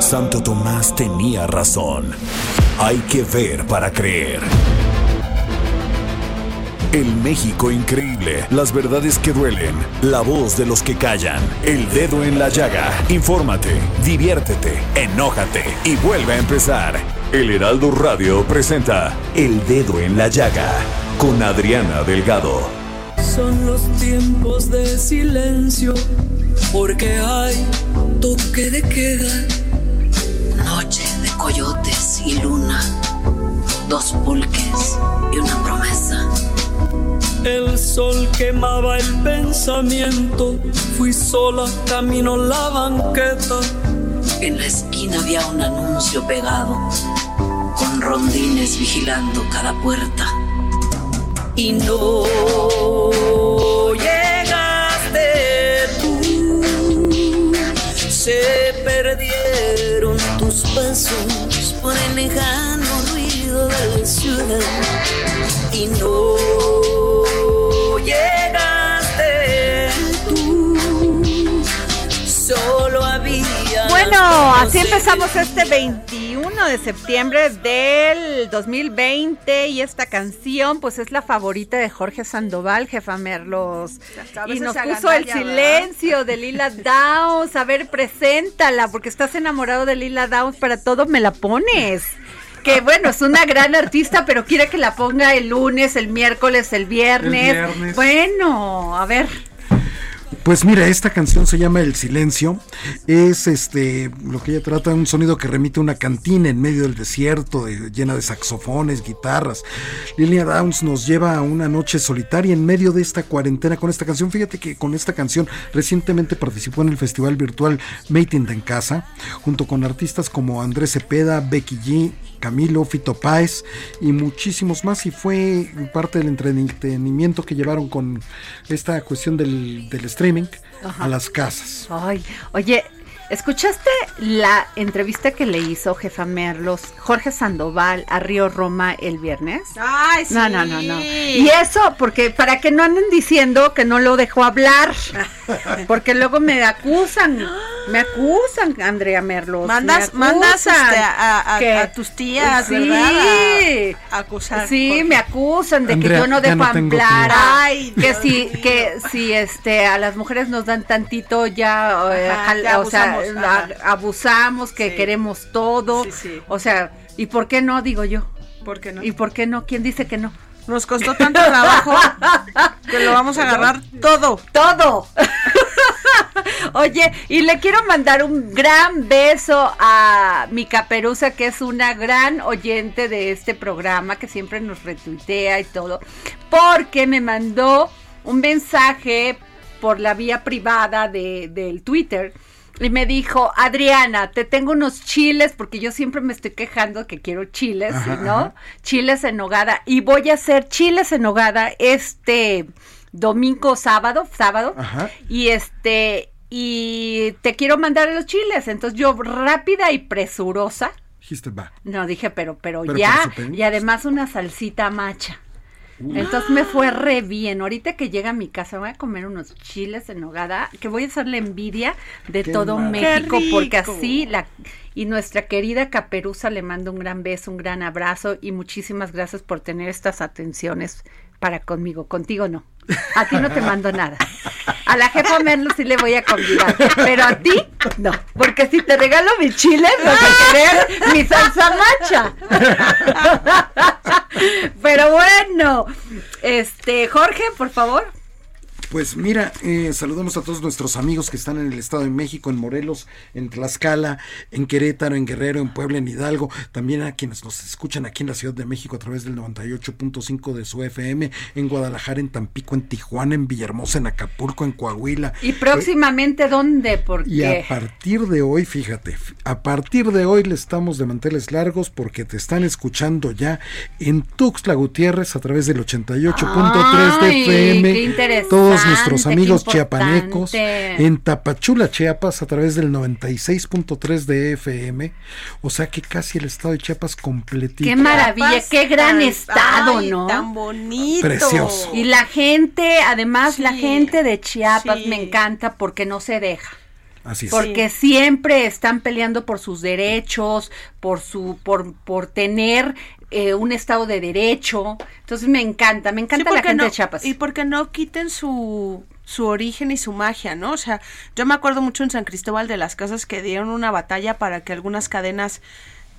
Santo Tomás tenía razón. Hay que ver para creer. El México increíble, las verdades que duelen, la voz de los que callan, el dedo en la llaga. Infórmate, diviértete, enójate y vuelve a empezar. El Heraldo Radio presenta El Dedo en la Llaga con Adriana Delgado. Son los tiempos de silencio porque hay toque de queda. Noche de coyotes y luna, dos pulques y una promesa. El sol quemaba el pensamiento, fui sola, camino la banqueta. En la esquina había un anuncio pegado, con rondines vigilando cada puerta. Y no llegaste tú, se pasos por el lejano ruido de la ciudad. Y no llegaste tú, solo había. Bueno, así empezamos este 21 de septiembre del 2020 y esta canción pues es la favorita de Jorge Sandoval, jefa Merlos. Y nos puso el silencio de Lila Downs. A ver, preséntala porque estás enamorado de Lila Downs, para todo me la pones. Que bueno, es una gran artista, pero quiere que la ponga el lunes, el miércoles, el viernes. El viernes. Bueno, a ver. Pues mira, esta canción se llama El Silencio. Es este lo que ella trata un sonido que remite a una cantina en medio del desierto, de- llena de saxofones, guitarras. Lilia Downs nos lleva a una noche solitaria en medio de esta cuarentena con esta canción. Fíjate que con esta canción recientemente participó en el festival virtual Made in Casa, junto con artistas como Andrés Cepeda, Becky G, Camilo, Fito Páez y muchísimos más. Y fue parte del entretenimiento que llevaron con esta cuestión del, del streaming a las casas. Ay, oye, ¿escuchaste la entrevista que le hizo jefa Merlos Jorge Sandoval a Río Roma el viernes? Ay, sí. No, no, no, no. Y eso, porque para que no anden diciendo que no lo dejó hablar, porque luego me acusan, me acusan, Andrea Merlos. Mandas, me mandas acusan este, a, a- que- a tus tías, Sí. ¿verdad? A, a acusar. Sí, me acusan de Andrea, que yo no dejo no que si, que si este a las mujeres nos dan tantito ya, eh, Ajá, jal- ya o sea, abusamos, a- ajá. abusamos, que Sí. queremos todo. Sí, sí. O sea, ¿y por qué no? Digo yo. ¿Por qué no? ¿Y por qué no? ¿Quién dice que no? Nos costó tanto trabajo que lo vamos a agarrar todo. Todo. Oye, y le quiero mandar un gran beso a mi caperuza, que es una gran oyente de este programa, que siempre nos retuitea y todo, porque me mandó un mensaje por la vía privada de, del Twitter. Y me dijo, Adriana, te tengo unos chiles, porque yo siempre me estoy quejando que quiero chiles, Ajá, ¿no? ajá. Chiles en nogada. Y voy a hacer chiles en nogada este domingo, sábado, sábado. Ajá. Y este, y te quiero mandar los chiles. Entonces yo rápida y presurosa. Dijiste, va. No, dije, pero, pero, Pero ya. Y además una salsita macha. Entonces me fue re bien. Ahorita que llega a mi casa voy a comer unos chiles en nogada, que voy a hacerle envidia de Qué todo. México, ¡Qué porque así la y nuestra querida Caperuza le mando un gran beso, un gran abrazo y muchísimas gracias por tener estas atenciones para conmigo, contigo no. A ti no te mando nada. A la jefa Merlo sí le voy a convidar, pero a ti no, porque si te regalo mis chiles vas a querer mi salsa macha. Pero bueno, este Jorge, por favor. Pues mira, eh, saludamos a todos nuestros amigos que están en el Estado de México, en Morelos, en Tlaxcala, en Querétaro, en Guerrero, en Puebla, en Hidalgo, también a quienes nos escuchan aquí en la Ciudad de México a través del 98.5 de su FM, en Guadalajara, en Tampico, en Tijuana, en Villahermosa, en Acapulco, en Coahuila. ¿Y próximamente dónde? Porque... Y a partir de hoy, fíjate, a partir de hoy le estamos de manteles largos porque te están escuchando ya en Tuxtla Gutiérrez a través del 88.3 de FM. qué interesante, Todos nuestros amigos chiapanecos en Tapachula, Chiapas a través del 96.3 de FM. O sea que casi el estado de Chiapas completito. Qué maravilla, Chiapas qué gran tan- estado, ay, ¿no? Tan bonito. Precioso. Y la gente, además la gente de Chiapas sí. me encanta porque no se deja. Así es. Porque siempre están peleando por sus derechos, por su, por, por tener eh, un estado de derecho. Entonces me encanta, me encanta Sí, la gente no- de Chiapas. Y porque no quiten su, su origen y su magia, ¿no? O sea, yo me acuerdo mucho en San Cristóbal de las casas que dieron una batalla para que algunas cadenas,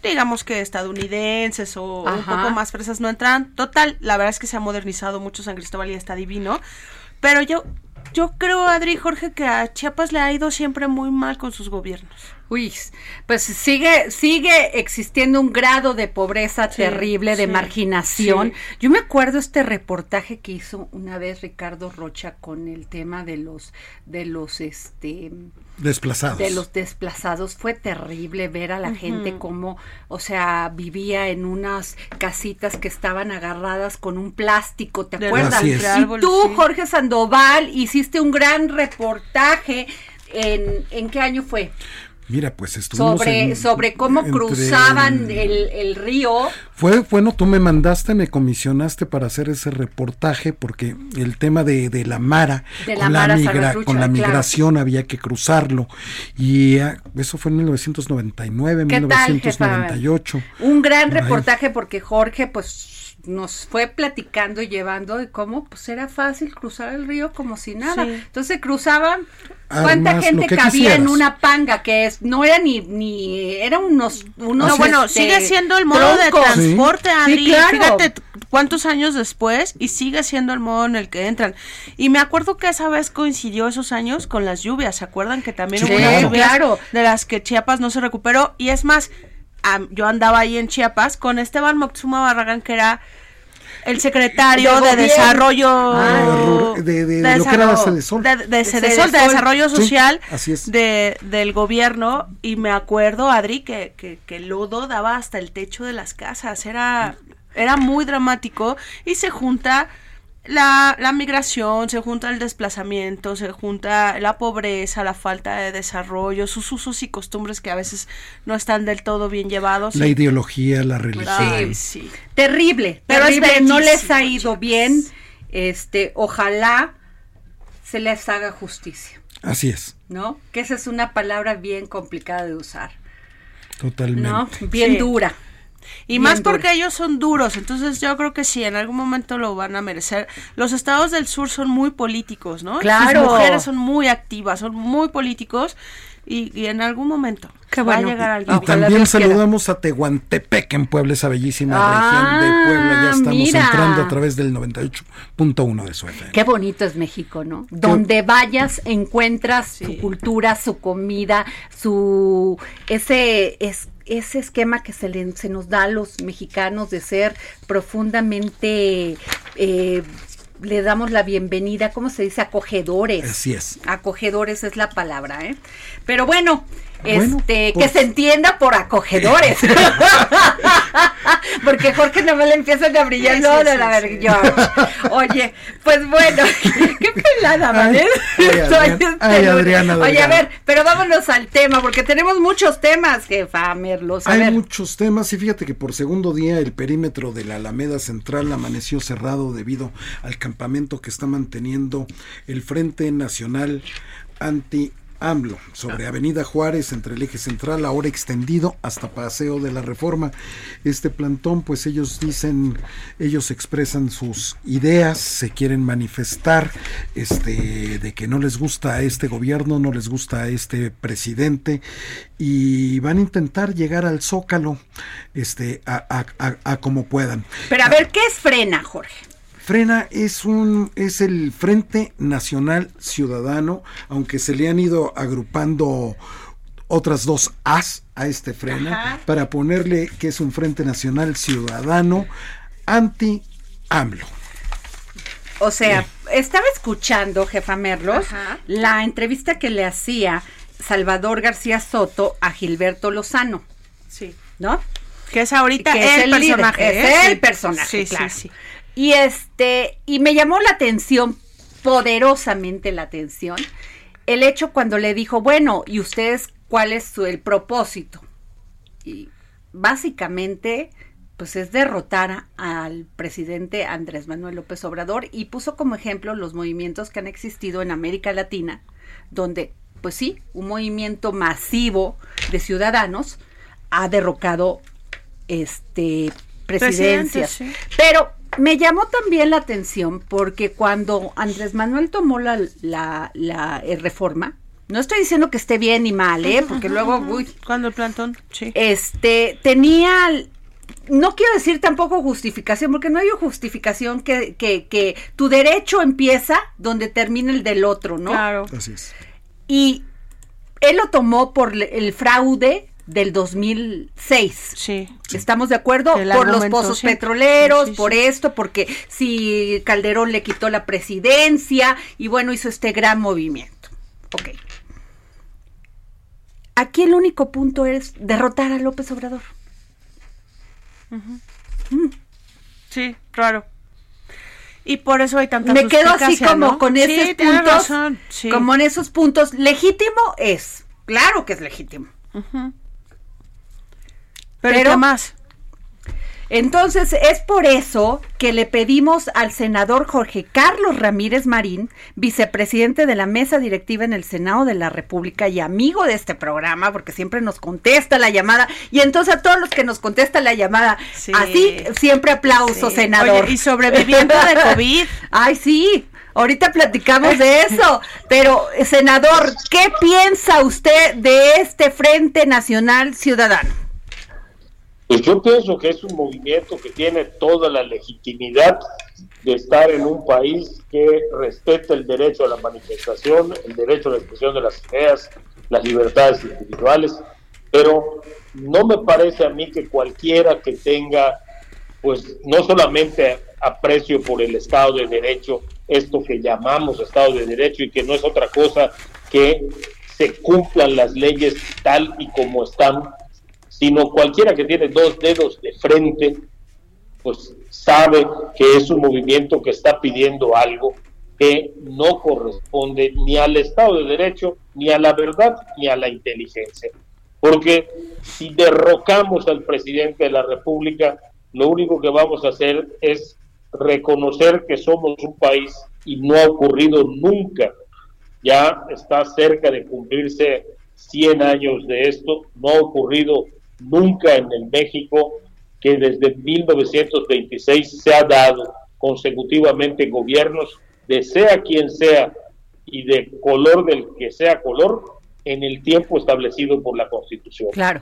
digamos que estadounidenses o un poco más fresas no entran. Total, la verdad es que se ha modernizado mucho San Cristóbal y está divino. Pero yo, yo creo, Adri y Jorge, que a Chiapas le ha ido siempre muy mal con sus gobiernos. Uy, pues sigue, sigue existiendo un grado de pobreza Sí, terrible, de sí, marginación. sí. Yo me acuerdo este reportaje que hizo una vez Ricardo Rocha con el tema de los, de los, este, Desplazados. de los desplazados. Fue terrible ver a la gente como, o sea, vivía en unas casitas que estaban agarradas con un plástico, ¿te De acuerdas? Así es. Y tú. Jorge Sandoval, hiciste un gran reportaje. ¿En, ¿en qué año fue? Mira, pues estuvimos sobre, en- sobre cómo entre cruzaban el- el, río. Fue, bueno, tú me mandaste, me comisionaste para hacer ese reportaje porque el tema de, de la Mara, De la con, Mara la migra- Salvatrucha, con la claro. migración había que cruzarlo. Y ah, eso fue en 1999, ¿Qué tal, jefa? 1998. Un gran reportaje porque Jorge, pues nos fue platicando y llevando de cómo pues era fácil cruzar el río como si nada. Sí. Entonces cruzaban ¿Cuánta gente cabía en una panga que es no era ni ni era unos unos No, bueno, este, sigue siendo el modo de transporte, Sí, Adri. claro. Fíjate cuántos años después y sigue siendo el modo en el que entran. Y me acuerdo que esa vez coincidió esos años con las lluvias. ¿Se acuerdan que también Sí, hubo unas claro. lluvias Claro. de las que Chiapas no se recuperó? Y es más, yo andaba ahí en Chiapas con Esteban Moctezuma Barragán, que era el secretario De desarrollo Ah, de- de- de lo que era desarrollo- de, De Sí, social así es. de, del gobierno y me acuerdo, Adri, que, que, que el lodo daba hasta el techo de las casas, era, era muy dramático y se junta la, la migración, se junta el desplazamiento, se junta la pobreza, la falta de desarrollo, sus usos y costumbres que a veces no están del todo bien llevados. La ideología, la religión. Ay, sí. Terrible, Pero es terrible, no les ha ido bien. Este, ojalá se les haga justicia, Así es, ¿no? Que esa es una palabra bien complicada de usar, totalmente. ¿no? Bien Sí. dura. Y Bien más dura. porque ellos son duros, entonces yo creo que sí, en algún momento lo van a merecer. Los estados del sur son muy políticos, ¿no? Claro. Sus mujeres son muy activas, son muy políticos y, y en algún momento Qué va bueno. a llegar alguien. Y también Dios quiera. saludamos a Tehuantepec en Puebla, esa bellísima Ah, región de Puebla. Ya estamos mira. entrando a través del 98.1 de su FM. Qué bonito es México, ¿no? Donde vayas encuentras su cultura, su comida, su ese es ese esquema que se, le- se nos da a los mexicanos de ser profundamente eh, le damos la bienvenida, ¿cómo se dice? Acogedores. Así es. Acogedores es la palabra, ¿eh? Pero bueno, Bueno, este, pues- que se entienda por acogedores. Porque Jorge no me le empiezan a brillar Sí, los sí, de sí, la sí. ver- George. Oye, pues bueno, qué pelada, ¿vale? Ay, este ay. Adriana Oye, a ver, pero vámonos al tema, porque tenemos muchos temas, jefa Merlos. A Hay ver. muchos temas y fíjate que por segundo día el perímetro de la Alameda Central amaneció cerrado debido al campamento que está manteniendo el Frente Nacional AMLO, sobre Avenida Juárez, entre el eje central, ahora extendido hasta Paseo de la Reforma. Este plantón, pues ellos dicen, ellos expresan sus ideas, se quieren manifestar, este, de que no les gusta a este gobierno, no les gusta a este presidente, y van a intentar llegar al Zócalo, este, a, a, a como puedan. Pero a ver, ¿qué es frena, Jorge? Frena es un es el Frente Nacional Ciudadano, aunque se le han ido agrupando otras dos As a este Frena Ajá. para ponerle que es un Frente Nacional Ciudadano anti AMLO. O sea, estaba escuchando, jefa Merlos, Ajá. la entrevista que le hacía Salvador García Soto a Gilberto Lozano, Sí. ¿no? Que es ahorita Que es el, líder, personaje. es ¿eh? el Sí. personaje, Sí, sí, claro. sí. Y este, y me llamó la atención, poderosamente la atención, el hecho cuando le dijo, bueno, ¿y ustedes cuál es su, el propósito? Y básicamente, pues es derrotar al presidente Andrés Manuel López Obrador y puso como ejemplo los movimientos que han existido en América Latina, donde, pues sí, un movimiento masivo de ciudadanos ha derrocado este presidencias. Sí. Pero me llamó también la atención porque cuando Andrés Manuel tomó la, la, la, eh, reforma, no estoy diciendo que esté bien ni mal, ¿eh? porque luego, uy, Cuando el plantón, sí. este, tenía, no quiero decir tampoco justificación, porque no hay justificación que, que, que tu derecho empieza donde termina el del otro, ¿no? Claro. Así es. Y él lo tomó por el fraude del 2006. Sí. ¿Estamos de acuerdo? El por los pozos sí. petroleros, Sí, sí, por sí. esto, porque si Calderón le quitó la presidencia y bueno, hizo este gran movimiento. Ok. Aquí el único punto es derrotar a López Obrador. Sí, claro. Y por eso hay tanta Me quedo así como ¿no? con esos puntos. razón, sí. Como en esos puntos. Legítimo es. Claro que es legítimo. Pero, pero- ¿qué más? Entonces, es por eso que le pedimos al senador Jorge Carlos Ramírez Marín, vicepresidente de la mesa directiva en el Senado de la República y amigo de este programa, porque siempre nos contesta la llamada, y entonces a todos los que nos contestan la llamada, Sí. así siempre aplauso, Sí. senador. Oye, y sobreviviendo de COVID. Ay, sí. Ahorita platicamos de eso, pero senador, ¿qué piensa usted de este Frente Nacional Ciudadano? Pues yo pienso que es un movimiento que tiene toda la legitimidad de estar en un país que respeta el derecho a la manifestación, el derecho a la expresión de las ideas, las libertades individuales, pero no me parece a mí que cualquiera que tenga, pues no solamente aprecio por el Estado de Derecho, esto que llamamos Estado de Derecho y que no es otra cosa que se cumplan las leyes tal y como están, sino cualquiera que tiene dos dedos de frente, pues sabe que es un movimiento que está pidiendo algo que no corresponde ni al Estado de Derecho, ni a la verdad, ni a la inteligencia. Porque si derrocamos al presidente de la República, lo único que vamos a hacer es reconocer que somos un país y no ha ocurrido nunca. Ya está cerca de cumplirse 100 años de esto, no ha ocurrido nunca en el México que desde 1926 se ha dado consecutivamente gobiernos de sea quien sea y de color del que sea color en el tiempo establecido por la Constitución. Claro.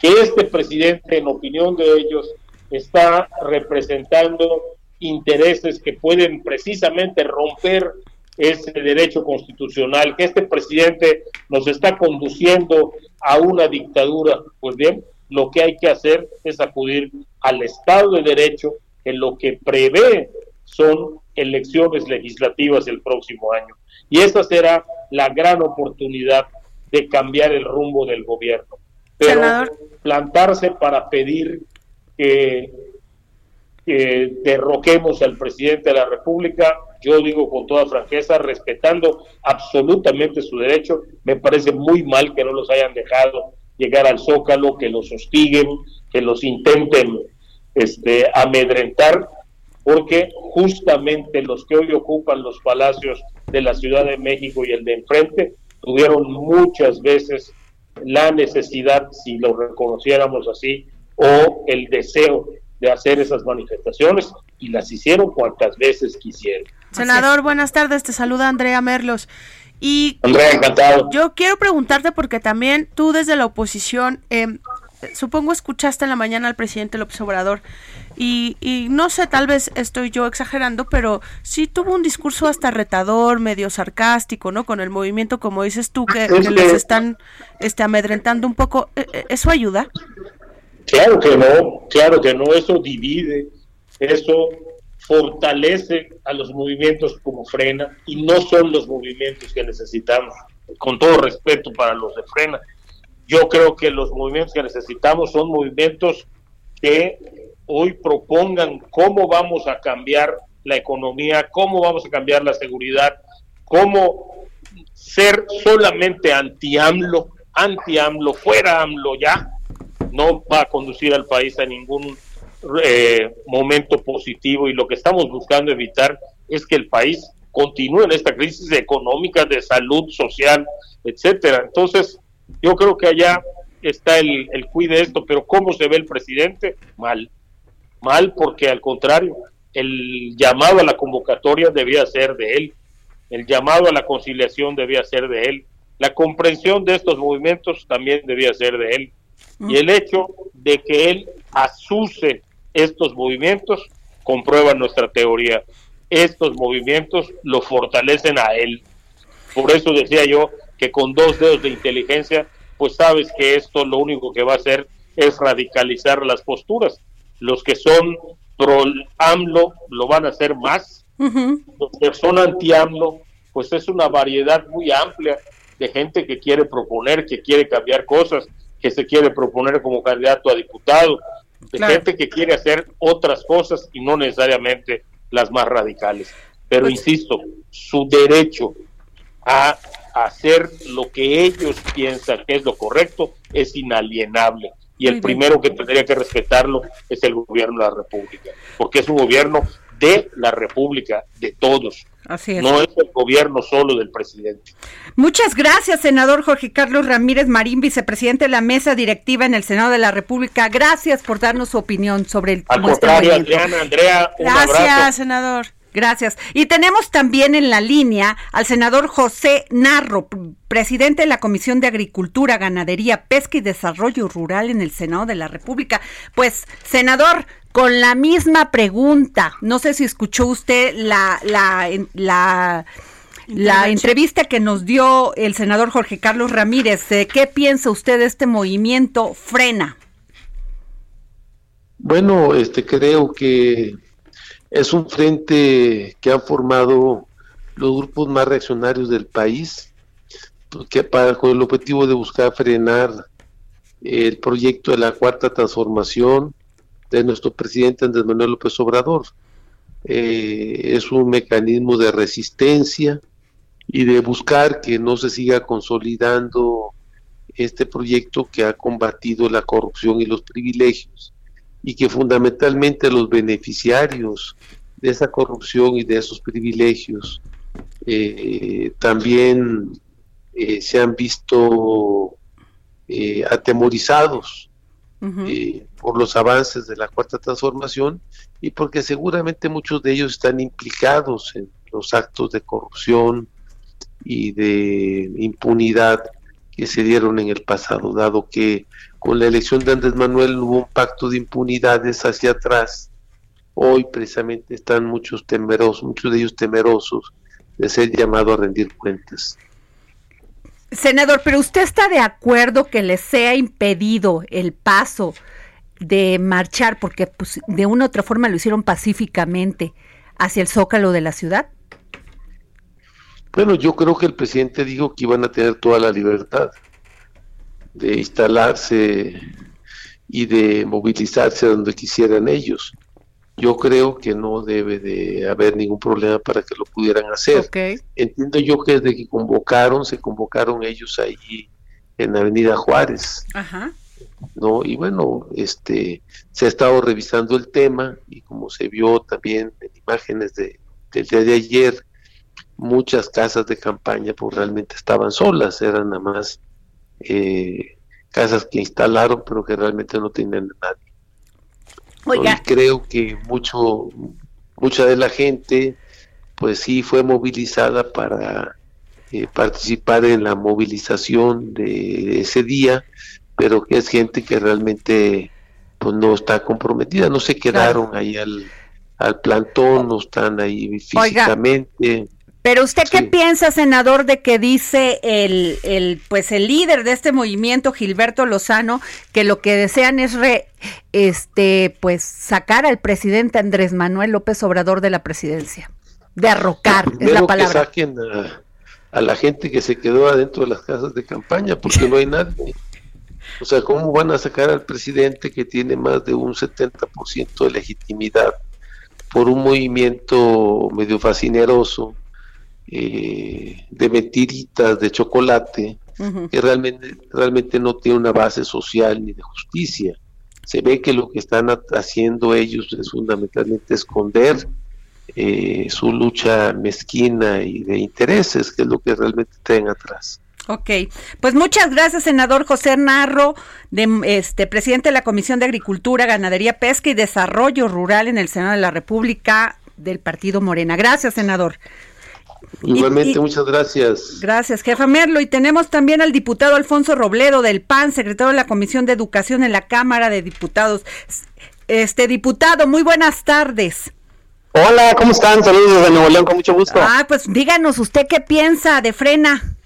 Que este presidente, en opinión de ellos, está representando intereses que pueden precisamente romper ese derecho constitucional, que este presidente nos está conduciendo a una dictadura. Pues bien, lo que hay que hacer es acudir al Estado de Derecho, que lo que prevé son elecciones legislativas el próximo año. Y esa será la gran oportunidad de cambiar el rumbo del gobierno. Pero Senador. plantarse para pedir que, que derroquemos al presidente de la República, yo digo con toda franqueza, respetando absolutamente su derecho, me parece muy mal que no los hayan dejado llegar al Zócalo, que los hostiguen, que los intenten este, amedrentar, porque justamente los que hoy ocupan los palacios de la Ciudad de México y el de enfrente tuvieron muchas veces la necesidad, si lo reconociéramos así, o el deseo de hacer esas manifestaciones y las hicieron cuantas veces quisieron. Senador, buenas tardes, te saluda Andrea Merlos. Y Andrea, encantado. Yo quiero preguntarte porque también tú desde la oposición, eh, supongo escuchaste en la mañana al presidente López Obrador y, y, no sé, tal vez estoy yo exagerando, pero sí tuvo un discurso hasta retador, medio sarcástico, ¿no? Con el movimiento, como dices tú, que, que les están este, amedrentando un poco. ¿E, e, ¿Eso ayuda? Claro que no, claro que no, eso divide, eso fortalece a los movimientos como frena y no son los movimientos que necesitamos, con todo respeto para los de frena. Yo creo que los movimientos que necesitamos son movimientos que hoy propongan cómo vamos a cambiar la economía, cómo vamos a cambiar la seguridad, cómo ser solamente anti-AMLO, anti-AMLO, fuera AMLO ya, no va a conducir al país a ningún eh, momento positivo y lo que estamos buscando evitar es que el país continúe en esta crisis económica, de salud, social, etcétera. Entonces, yo creo que allá está el, el cuide de esto, pero ¿cómo se ve el presidente? Mal. Mal porque al contrario, el llamado a la convocatoria debía ser de él, el llamado a la conciliación debía ser de él, la comprensión de estos movimientos también debía ser de él. Y el hecho de que él asuse estos movimientos comprueba nuestra teoría. Estos movimientos lo fortalecen a él. Por eso decía yo que con dos dedos de inteligencia, pues sabes que esto lo único que va a hacer es radicalizar las posturas. Los que son pro AMLO lo van a hacer más. Los que son anti AMLO, pues es una variedad muy amplia de gente que quiere proponer, que quiere cambiar cosas, que se quiere proponer como candidato a diputado, de claro. gente que quiere hacer otras cosas y no necesariamente las más radicales. Pero pues, insisto, su derecho a hacer lo que ellos piensan que es lo correcto es inalienable. Y el primero que tendría que respetarlo es el gobierno de la República, porque es un gobierno de la República, de todos. Así es. No es el gobierno solo del presidente. Muchas gracias, senador Jorge Carlos Ramírez Marín, vicepresidente de la mesa directiva en el Senado de la República. Gracias por darnos su opinión sobre el Al contrario, Adriana, Andrea, un Gracias, abrazo. senador. Gracias. Y tenemos también en la línea al senador José Narro, presidente de la Comisión de Agricultura, Ganadería, Pesca y Desarrollo Rural en el Senado de la República. Pues, senador, con la misma pregunta, no sé si escuchó usted la, la, la, la entrevista que nos dio el senador Jorge Carlos Ramírez. ¿Qué piensa usted de este movimiento Frena? Bueno, este creo que es un frente que han formado los grupos más reaccionarios del país, que para, con el objetivo de buscar frenar el proyecto de la cuarta transformación de nuestro presidente Andrés Manuel López Obrador. Eh, es un mecanismo de resistencia y de buscar que no se siga consolidando este proyecto que ha combatido la corrupción y los privilegios y que fundamentalmente los beneficiarios de esa corrupción y de esos privilegios eh, también eh, se han visto atemorizados -huh. por los avances de la cuarta transformación y porque seguramente muchos de ellos están implicados en los actos de corrupción y de impunidad que se dieron en el pasado, dado que con la elección de Andrés Manuel hubo un pacto de impunidades hacia atrás. Hoy precisamente están muchos temerosos, muchos de ellos temerosos de ser llamados a rendir cuentas. Senador, pero usted está de acuerdo que les sea impedido el paso de marchar, porque pues, de una u otra forma lo hicieron pacíficamente, hacia el zócalo de la ciudad? Bueno, yo creo que el presidente dijo que iban a tener toda la libertad de instalarse y de movilizarse donde quisieran ellos. Yo creo que no debe de haber ningún problema para que lo pudieran hacer. Okay. Entiendo yo que desde que convocaron, se convocaron ellos ahí en Avenida Juárez. Ajá. ¿no? Y bueno, este se ha estado revisando el tema y como se vio también en imágenes de, del día de ayer, muchas casas de campaña pues realmente estaban solas, eran nada más eh, casas que instalaron pero que realmente no tenían nadie. Oiga. Y creo que mucho, mucha de la gente pues sí fue movilizada para eh, participar en la movilización de ese día, pero que es gente que realmente pues no está comprometida, no se quedaron ahí al, al plantón, no están ahí físicamente. Pero usted qué piensa, senador, de que dice el, el, pues el líder de este movimiento, Gilberto Lozano, que lo que desean es re, este, pues sacar al presidente Andrés Manuel López Obrador de la presidencia, de arrocar, es la palabra. Que saquen a, la gente que se quedó adentro de las casas de campaña, porque no hay nadie. O sea, ¿cómo van a sacar al presidente que tiene más de un 70% de legitimidad por un movimiento medio fascineroso? Eh, de mentiritas de chocolate que realmente, realmente no tiene una base social ni de justicia. Se ve que lo que están haciendo ellos es fundamentalmente esconder eh, su lucha mezquina y de intereses, que es lo que realmente traen atrás. Ok, pues muchas gracias, senador José Narro, de, este presidente de la Comisión de Agricultura, Ganadería, Pesca y Desarrollo Rural en el Senado de la República del Partido Morena. Gracias, senador. Igualmente, muchas gracias. Gracias, jefa Merlo. Y tenemos también al diputado Alfonso Robledo del PAN, secretario de la Comisión de Educación en la Cámara de Diputados. Este diputado, muy buenas tardes. Hola, ¿cómo están? Saludos desde Nuevo León, con mucho gusto. Ah, pues díganos, ¿usted qué piensa de Frena?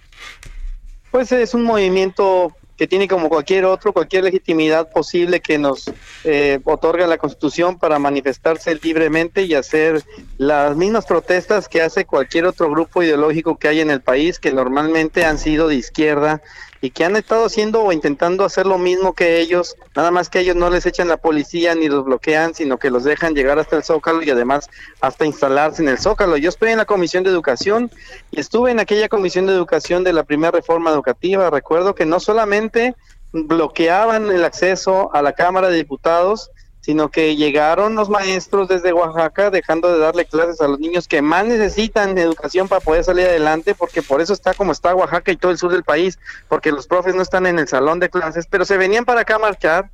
Pues es un movimiento que tiene como cualquier otro, cualquier legitimidad posible que nos eh, otorga la Constitución para manifestarse libremente y hacer las mismas protestas que hace cualquier otro grupo ideológico que hay en el país, que normalmente han sido de izquierda y que han estado haciendo o intentando hacer lo mismo que ellos, nada más que ellos no les echan la policía ni los bloquean, sino que los dejan llegar hasta el Zócalo y además hasta instalarse en el Zócalo. Yo estoy en la Comisión de Educación y estuve en aquella Comisión de Educación de la primera reforma educativa. Recuerdo que no solamente bloqueaban el acceso a la Cámara de Diputados, sino que llegaron los maestros desde Oaxaca dejando de darle clases a los niños que más necesitan educación para poder salir adelante, porque por eso está como está Oaxaca y todo el sur del país, porque los profes no están en el salón de clases, pero se venían para acá a marchar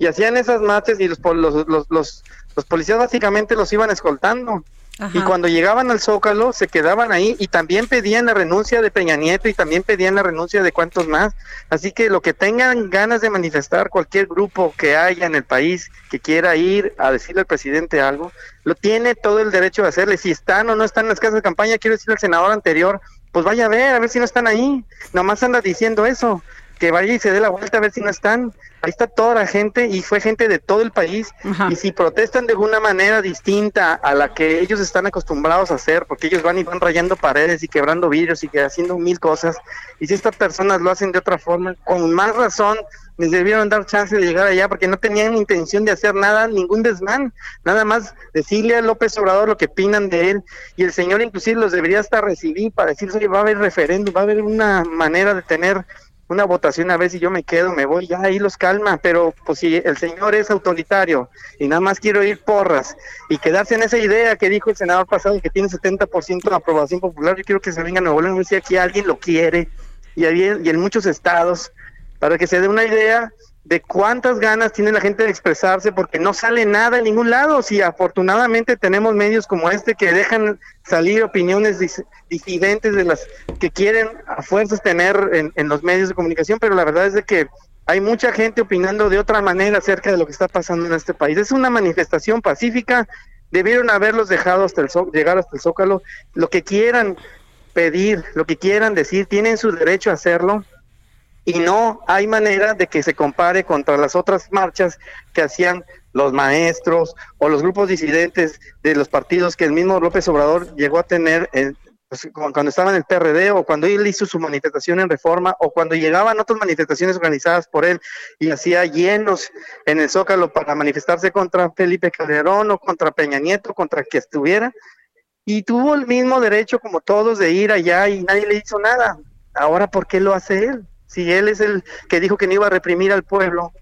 y hacían esas marchas y los, los, los, los, los policías básicamente los iban escoltando. Y cuando llegaban al Zócalo se quedaban ahí y también pedían la renuncia de Peña Nieto y también pedían la renuncia de cuantos más. Así que lo que tengan ganas de manifestar cualquier grupo que haya en el país que quiera ir a decirle al presidente algo, lo tiene todo el derecho de hacerle. Si están o no están en las casas de campaña, quiero decirle al senador anterior, pues vaya a ver, a ver si no están ahí. Nomás anda diciendo eso que vaya y se dé la vuelta a ver si no están. Ahí está toda la gente y fue gente de todo el país. Y si protestan de una manera distinta a la que ellos están acostumbrados a hacer, porque ellos van y van rayando paredes y quebrando vidrios y que haciendo mil cosas, y si estas personas lo hacen de otra forma, con más razón les debieron dar chance de llegar allá porque no tenían intención de hacer nada, ningún desmán, nada más decirle a López Obrador lo que opinan de él y el señor inclusive los debería hasta recibir para decir, oye, va a haber referéndum, va a haber una manera de tener una votación a ver si yo me quedo, me voy, ya ahí los calma, pero pues si el señor es autoritario y nada más quiero ir porras y quedarse en esa idea que dijo el senador pasado que tiene 70% de aprobación popular, yo quiero que se venga a Nuevo León y si aquí alguien lo quiere y, y en muchos estados para que se dé una idea de cuántas ganas tiene la gente de expresarse porque no sale nada en ningún lado. Si afortunadamente tenemos medios como este que dejan salir opiniones disidentes de las que quieren a fuerzas tener en, los medios de comunicación, pero la verdad es de que hay mucha gente opinando de otra manera acerca de lo que está pasando en este país. Es una manifestación pacífica, debieron haberlos dejado hasta el llegar hasta el Zócalo, lo que quieran pedir, lo que quieran decir, tienen su derecho a hacerlo y no hay manera de que se compare contra las otras marchas que hacían los maestros o los grupos disidentes de los partidos que el mismo López Obrador llegó a tener pues, cuando estaba en el PRD o cuando él hizo su manifestación en reforma o cuando llegaban otras manifestaciones organizadas por él y hacía llenos en el Zócalo para manifestarse contra Felipe Calderón o contra Peña Nieto, contra que estuviera. Y tuvo el mismo derecho como todos de ir allá y nadie le hizo nada. Ahora, ¿por qué lo hace él? Si él es el que dijo que no iba a reprimir al pueblo,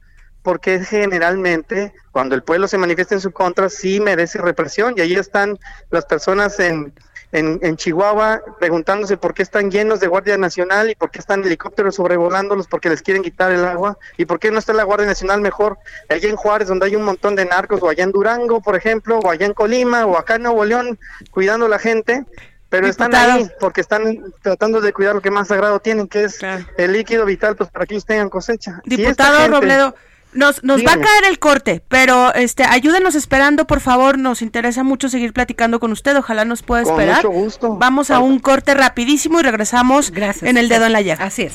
porque generalmente cuando el pueblo se manifiesta en su contra sí merece represión y ahí están las personas en, en, en Chihuahua preguntándose por qué están llenos de Guardia Nacional y por qué están helicópteros sobrevolándolos porque les quieren quitar el agua y por qué no está la Guardia Nacional mejor allá en Juárez donde hay un montón de narcos o allá en Durango, por ejemplo, o allá en Colima o acá en Nuevo León cuidando a la gente. Pero están ahí porque están tratando de cuidar lo que más sagrado tienen, que es el líquido vital, pues para que ellos tengan cosecha. Si Diputado gente- Robledo, nos, nos va a caer el corte, pero este, ayúdenos esperando, por favor. Nos interesa mucho seguir platicando con usted. Ojalá nos pueda Con esperar. mucho gusto. Vamos a un corte rapidísimo y regresamos en el dedo en la llaga. Así es.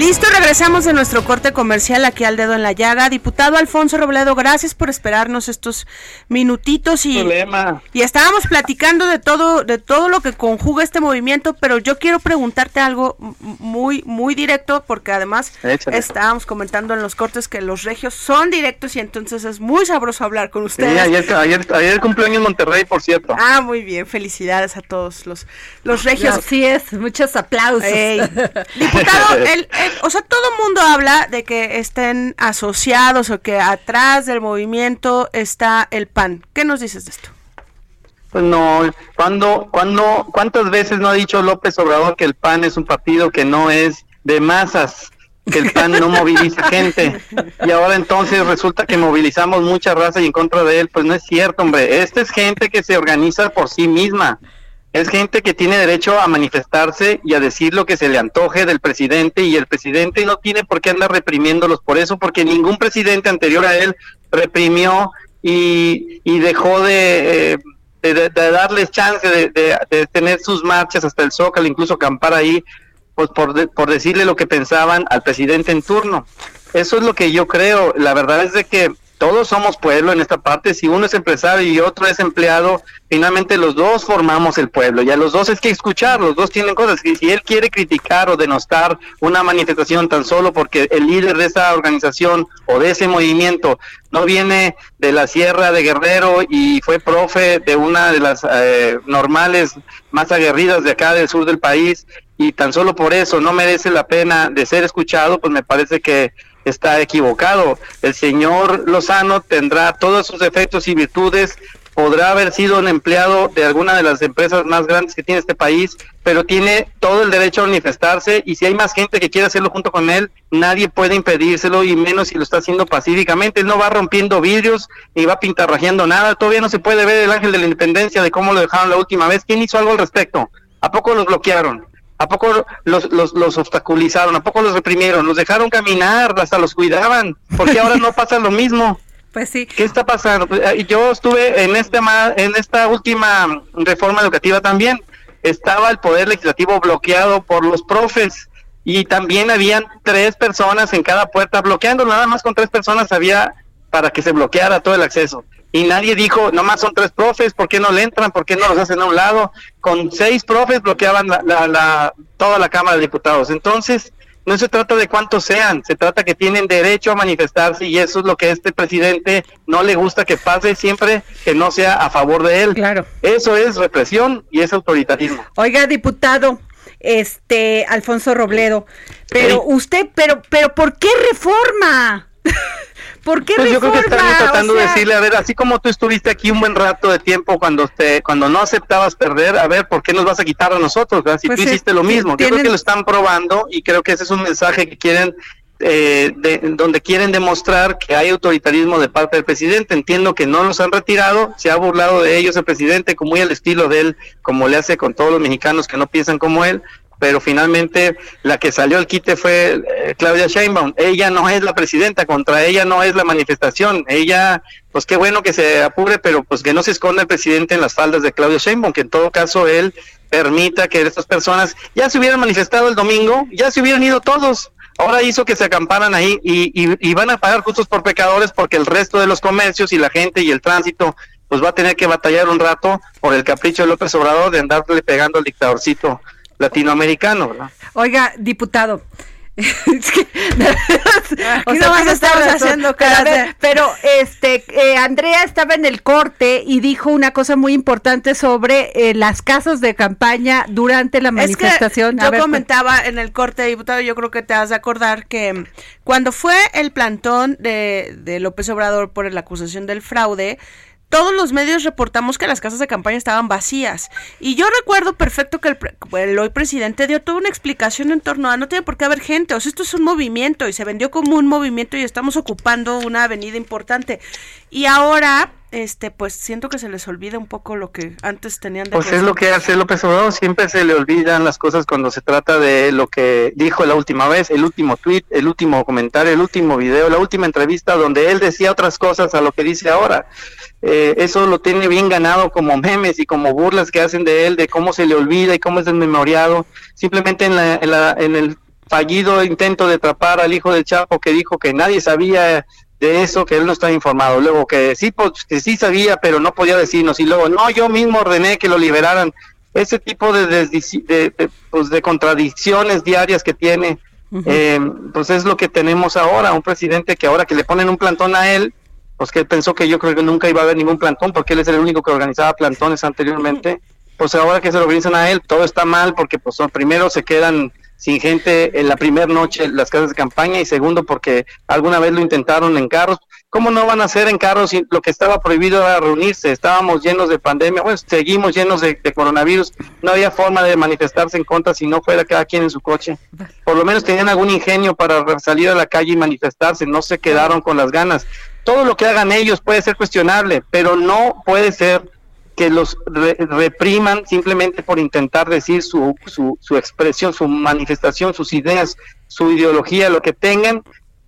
Listo, regresamos de nuestro corte comercial aquí al dedo en la llaga. Diputado Alfonso Robledo, gracias por esperarnos estos minutitos y, Problema. y estábamos platicando de todo, de todo lo que conjuga este movimiento, pero yo quiero preguntarte algo muy, muy directo, porque además Échale. estábamos comentando en los cortes que los regios son directos y entonces es muy sabroso hablar con Sí, ustedes. ayer, ayer, ayer cumpleaños en Monterrey, por cierto. Ah, muy bien, felicidades a todos los, los regios. Así es, muchos aplausos. Ey. Diputado, el- el- o sea, todo el mundo habla de que estén asociados o que atrás del movimiento está el PAN. ¿Qué nos dices de esto? Pues no, cuando, cuando, ¿cuántas veces no ha dicho López Obrador que el PAN es un partido que no es de masas, que el PAN no moviliza gente? Y ahora entonces resulta que movilizamos mucha raza y en contra de él, pues no es cierto, hombre. Esta es gente que se organiza por sí misma. Es gente que tiene derecho a manifestarse y a decir lo que se le antoje del presidente y el presidente no tiene por qué andar reprimiéndolos por eso, porque ningún presidente anterior a él reprimió y, y dejó de, eh, de, darles chance de, tener sus marchas hasta el Zócalo, incluso acampar ahí, pues por, por decirle lo que pensaban al presidente en turno. Eso es lo que yo creo. La verdad es de que todos somos pueblo en esta parte. Si uno es empresario y otro es empleado, finalmente los dos formamos el pueblo. Y a los dos es que escuchar, los dos tienen cosas. Y si él quiere criticar o denostar una manifestación tan solo porque el líder de esa organización o de ese movimiento no viene de la Sierra de Guerrero y fue profe de una de las eh, normales más aguerridas de acá del sur del país y tan solo por eso no merece la pena de ser escuchado, pues me parece que está equivocado. El señor Lozano tendrá todos sus defectos y virtudes, podrá haber sido un empleado de alguna de las empresas más grandes que tiene este país, pero tiene todo el derecho a manifestarse y si hay más gente que quiere hacerlo junto con él, nadie puede impedírselo y menos si lo está haciendo pacíficamente. Él no va rompiendo vidrios ni va pintarrajeando nada. Todavía no se puede ver el ángel de la independencia de cómo lo dejaron la última vez. ¿Quién hizo algo al respecto? ¿A poco los bloquearon? ¿A poco los, los, los obstaculizaron? ¿A poco los reprimieron? ¿Los dejaron caminar? ¿Hasta los cuidaban? ¿Por qué ahora no pasa lo mismo? Pues sí. ¿Qué está pasando? Pues, eh, Yo estuve en, este, en esta última reforma educativa también. Estaba el poder legislativo bloqueado por los profes y también habían tres personas en cada puerta bloqueando. Nada más con tres personas había para que se bloqueara todo el acceso. Y nadie dijo, nomás son tres profes, ¿por qué no le entran? ¿Por qué no los hacen a un lado? Con seis profes bloqueaban la, la- la- toda la Cámara de Diputados. Entonces, no se trata de cuántos sean, se trata que tienen derecho a manifestarse y eso es lo que a este presidente no le gusta que pase siempre que no sea a favor de él. Claro. Eso es represión y es autoritarismo. Oiga, diputado, este Alfonso Robledo, pero usted, pero, pero ¿por qué reforma? ¿Por qué Pues yo creo que están tratando O sea, de decirle, a ver, así como tú estuviste aquí un buen rato de tiempo cuando te, cuando no aceptabas perder, a ver, ¿por qué nos vas a quitar a nosotros? verdad? Si Pues tú sí, hiciste lo mismo. Yo creo que lo están probando y creo que ese es un mensaje que quieren, eh, de, donde quieren demostrar que hay autoritarismo de parte del presidente. Entiendo que no los han retirado, se ha burlado de ellos el presidente, como muy al estilo de él, como le hace con todos los mexicanos que no piensan como él. Pero finalmente la que salió al quite fue eh, Claudia Sheinbaum. Ella no es la presidenta, contra ella no es la manifestación. Ella, pues qué bueno que se apure, pero pues que no se esconda el presidente en las faldas de Claudia Sheinbaum, que en todo caso él permita que estas personas ya se hubieran manifestado el domingo, ya se hubieran ido todos. Ahora hizo que se acamparan ahí y, y, y van a pagar justos por pecadores porque el resto de los comercios y la gente y el tránsito pues va a tener que batallar un rato por el capricho de López Obrador de andarle pegando al dictadorcito latinoamericano, ¿verdad? Oiga, diputado. Es que- Aquí O sea, nomás tiene estamos toda razón. haciendo Pero, caras ver, pero, este eh, Andrea estaba en el corte y dijo una cosa muy importante sobre eh, las casas de campaña durante la Es que manifestación. Yo ver, comentaba en el corte, diputado, yo creo que te has de acordar que cuando fue el plantón de, de López Obrador por la acusación del fraude, todos los medios reportamos que las casas de campaña estaban vacías. Y yo recuerdo perfecto que el, pre- el hoy presidente dio toda una explicación en torno a no tiene por qué haber gente, o sea, esto es un movimiento y se vendió como un movimiento y estamos ocupando una avenida importante. Y ahora, este, pues siento que se les olvida un poco lo que antes tenían de Pues es lo que hace López Obrador, siempre se le olvidan las cosas cuando se trata de lo que dijo la última vez, el último tweet, el último comentario, el último video, la última entrevista donde él decía otras cosas a lo que dice ahora. Eh, eso lo tiene bien ganado como memes y como burlas que hacen de él, de cómo se le olvida y cómo es desmemoriado, simplemente en, la, en, la- en el fallido intento de atrapar al hijo del Chapo que dijo que nadie sabía de eso, que él no estaba informado, luego que sí, pues, que sí sabía, pero no podía decirnos, y luego, no, yo mismo ordené que lo liberaran. Ese tipo de, de, de, pues, de contradicciones diarias que tiene, eh, pues es lo que tenemos ahora, un presidente que ahora que le ponen un plantón a él, pues que él pensó que yo creo que nunca iba a haber ningún plantón, porque él es el único que organizaba plantones anteriormente, pues ahora que se lo organizan a él, todo está mal, porque pues son- primero se quedan sin gente en la primera noche las casas de campaña y segundo porque alguna vez lo intentaron en carros. ¿Cómo no van a hacer en carros si lo que estaba prohibido era reunirse? Estábamos llenos de pandemia, bueno, seguimos llenos de, de coronavirus, no había forma de manifestarse en contra si no fuera cada quien en su coche. Por lo menos tenían algún ingenio para salir a la calle y manifestarse, no se quedaron con las ganas. Todo lo que hagan ellos puede ser cuestionable, pero no puede ser que los re- repriman simplemente por intentar decir su, su, su expresión, su manifestación, sus ideas, su ideología, lo que tengan,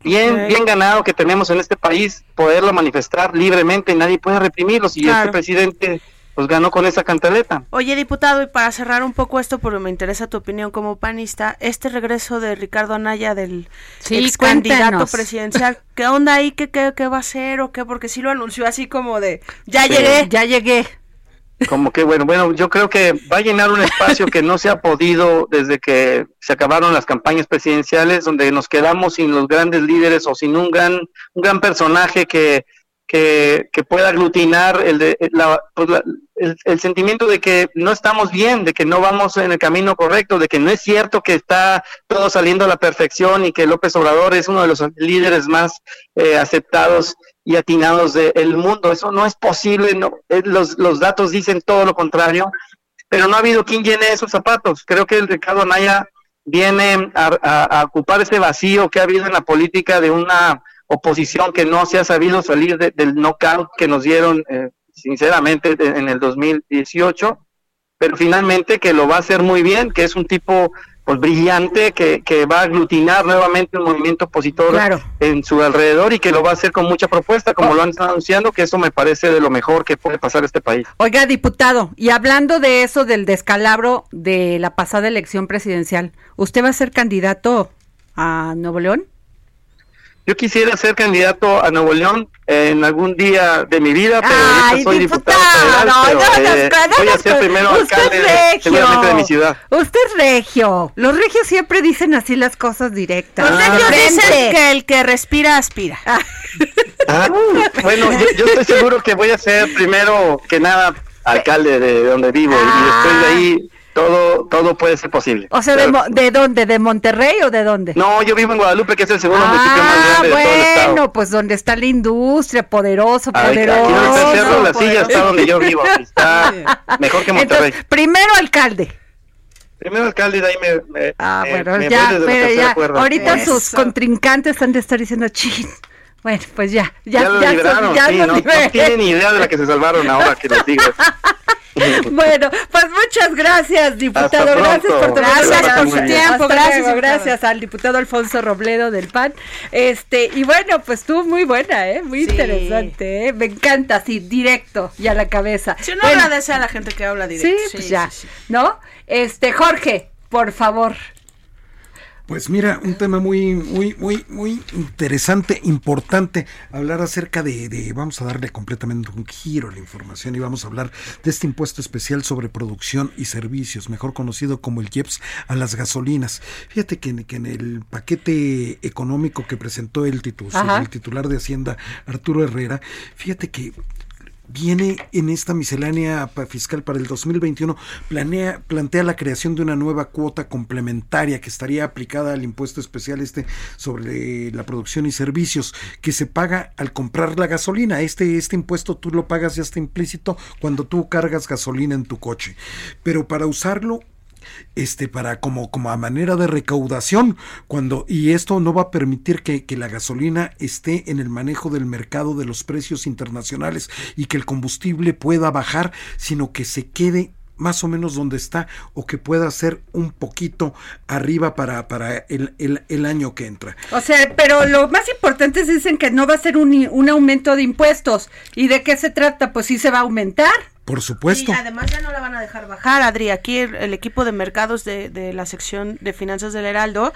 bien, bien ganado que tenemos en este país, poderlo manifestar libremente, nadie puede reprimirlos y Claro. este presidente pues ganó con esa cantaleta. Oye, diputado, y para cerrar un poco esto, porque me interesa tu opinión como panista, este regreso de Ricardo Anaya del Sí, ex candidato cuéntanos. presidencial, ¿qué onda ahí? ¿Qué, qué, qué va a hacer o qué? Porque sí lo anunció así como de, ya Sí. llegué. Ya llegué. Como que bueno, bueno, yo creo que va a llenar un espacio que no se ha podido desde que se acabaron las campañas presidenciales, donde nos quedamos sin los grandes líderes o sin un gran, un gran personaje que, que, que pueda aglutinar el, de, la, pues, la- el, sentimiento de que no estamos bien, de que no vamos en el camino correcto, de que no es cierto que está todo saliendo a la perfección y que López Obrador es uno de los líderes más eh, aceptados y atinados del mundo. Eso no es posible, no, eh, los, los datos dicen todo lo contrario, pero no ha habido quien llene esos zapatos. Creo que el Ricardo Anaya viene a, a- a ocupar ese vacío que ha habido en la política de una oposición que no se ha sabido salir de- del knockout que nos dieron, eh, sinceramente, de- en el 2018, pero finalmente que lo va a hacer muy bien, que es un tipo pues brillante que, que va a aglutinar nuevamente un movimiento opositor Claro. en su alrededor y que lo va a hacer con mucha propuesta, como lo han estado anunciando, que eso me parece de lo mejor que puede pasar a este país. Oiga, diputado, y hablando de eso, del descalabro de la pasada elección presidencial, ¿usted va a ser candidato a Nuevo León? Yo quisiera ser candidato a Nuevo León en algún día de mi vida, pero Ay, ahorita soy diputado, diputado, federal, no, pero, no, eh, no, no, voy a ser primero alcalde de- seguramente de mi ciudad. Usted es regio. Los regios siempre dicen así las cosas directas. Los regios dicen que el que respira aspira. Ah, bueno, yo, yo estoy seguro que voy a ser primero que nada alcalde de donde vivo y después de ahí todo todo puede ser posible. O sea, ¿de, Pero- mo- ¿de dónde? ¿De Monterrey o de dónde? no, yo vivo en Guadalupe, que es el segundo municipio más Ah, grande de todo el estado. bueno, pues donde está la industria, poderoso, Ay, poderoso. aquí donde está el cerro, la silla está donde yo vivo, está mejor que Monterrey. Entonces, primero alcalde. Primero alcalde, de ahí me, me, Ah, me- bueno, me ya, pero ahorita sus contrincantes han de estar diciendo, chin, bueno, pues ya, ya, Ya, lo ya, son- liberaron, ya sí, no, no tienen ni idea de la que se salvaron ahora que les digo. Bueno, pues muchas gracias, diputado. Gracias por tomar Gracias por su tiempo, Hasta gracias, luego, gracias al diputado Alfonso Robledo del PAN. Este, y bueno, pues estuvo muy buena, ¿eh? Muy Sí. interesante, ¿eh? Me encanta, así, directo y a la cabeza. Si uno Bueno, agradece a la gente que habla Sí, directo. pues ya, ¿no? Este, Jorge, por favor. Pues mira, un tema muy, muy, muy, muy interesante, importante, hablar acerca de, de- vamos a darle completamente un giro a la información y vamos a hablar de este impuesto especial sobre producción y servicios, mejor conocido como el IEPS a las gasolinas. Fíjate que, en- que en el paquete económico que presentó el, titu- el titular de Hacienda, Arturo Herrera, fíjate que viene en esta miscelánea fiscal para el 2021, planea, plantea la creación de una nueva cuota complementaria que estaría aplicada al impuesto especial este sobre la producción y servicios que se paga al comprar la gasolina. Este, este impuesto tú lo pagas ya está implícito cuando tú cargas gasolina en tu coche. Pero para usarlo este para como como a manera de recaudación cuando y esto no va a permitir que, que la gasolina esté en el manejo del mercado de los precios internacionales y que el combustible pueda bajar sino que se quede más o menos donde está o que pueda ser un poquito arriba para, para el, el- año que entra. O sea, pero lo más importante es dicen que no va a ser un, un aumento de impuestos. ¿Y de qué se trata? Pues sí se va a aumentar. Por supuesto. Y además ya no la van a dejar bajar, Adri. Aquí el, el equipo de mercados de, de la sección de finanzas del Heraldo,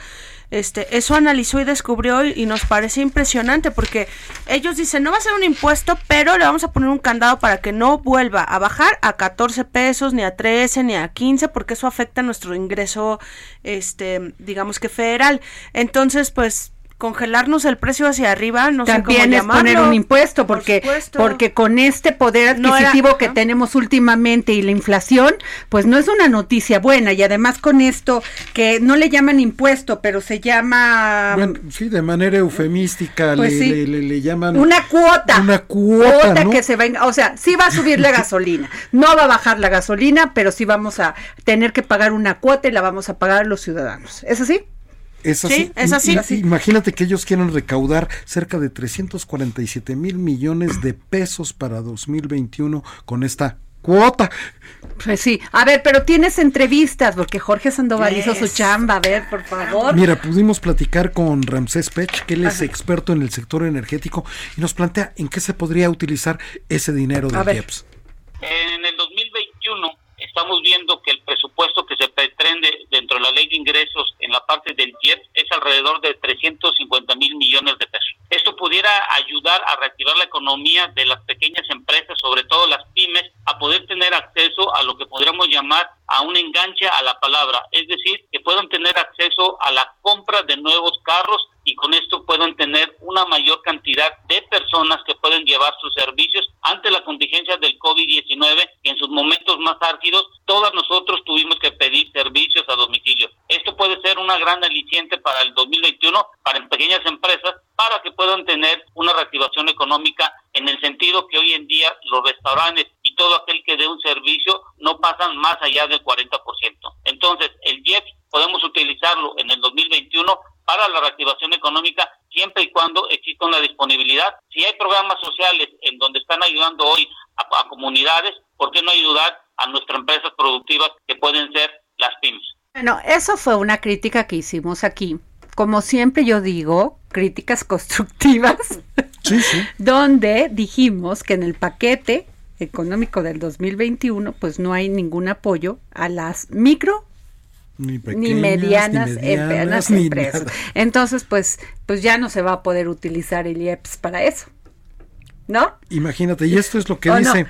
este, eso analizó y descubrió y, y nos parece impresionante porque ellos dicen, no va a ser un impuesto, pero le vamos a poner un candado para que no vuelva a bajar a 14 pesos, ni a 13, ni a 15, porque eso afecta nuestro ingreso, este, digamos que federal. Entonces, pues congelarnos el precio hacia arriba, no sé También cómo es poner llamarlo. un impuesto Por porque porque con este poder No era- adquisitivo que tenemos últimamente y la inflación, pues no es una noticia buena y además con esto que no le llaman impuesto, pero se llama Bueno, sí, de manera eufemística Pues le, sí. le- le- le llaman una cuota. Una cuota, ¿no? que se venga, o sea, sí va a subir la gasolina. No va a bajar la gasolina, pero sí vamos a tener que pagar una cuota y la vamos a pagar los ciudadanos. ¿Es así? Es así. Sí, es Y- así. y- imagínate que ellos quieren recaudar cerca de 347 mil millones de pesos para 2021 con esta cuota. Pues sí. A ver, pero tienes entrevistas, porque Jorge Sandoval hizo su chamba. A ver, por favor. Mira, pudimos platicar con Ramsés Pech, que él es experto en el sector energético, y nos plantea en qué se podría utilizar ese dinero ver. IEPS. En el 2021 estamos viendo que el presupuesto que se pretende dentro de la ley de ingresos en la parte del IEP es alrededor de 350 mil millones de pesos. Esto pudiera ayudar a reactivar la economía de las pequeñas empresas, sobre todo las pymes, a poder tener acceso a lo que podríamos llamar a un enganche a la palabra, es decir, que puedan tener acceso a la compra de nuevos carros y con esto puedan tener una mayor cantidad de personas que pueden llevar sus servicios ante la contingencia del COVID-19, que en sus momentos más álgidos todos nosotros tuvimos que pedir servicios a domicilio. Esto puede ser una gran aliciente para el 2021 para pequeñas empresas para que puedan tener una reactivación económica en el sentido que hoy en día los restaurantes y todo aquel que dé un servicio no pasan más allá del 40%. Entonces, el IEPS podemos utilizarlo en el 2021 para la reactivación económica siempre y cuando exista una disponibilidad. Si hay programas sociales en donde están ayudando hoy a, a comunidades, ¿por qué no ayudar a nuestras empresas productivas que pueden ser las pymes? Bueno, eso fue una crítica que hicimos aquí. Como siempre yo digo, críticas constructivas, Sí, sí. donde dijimos que en el paquete económico del 2021 pues no hay ningún apoyo a las micro Ni, ni pequeñas, medianas, ni medianas, empresas. ni empresas. nada. Entonces pues pues ya no se va a poder utilizar el IEPS para eso. ¿no? Imagínate, y esto es lo que dice.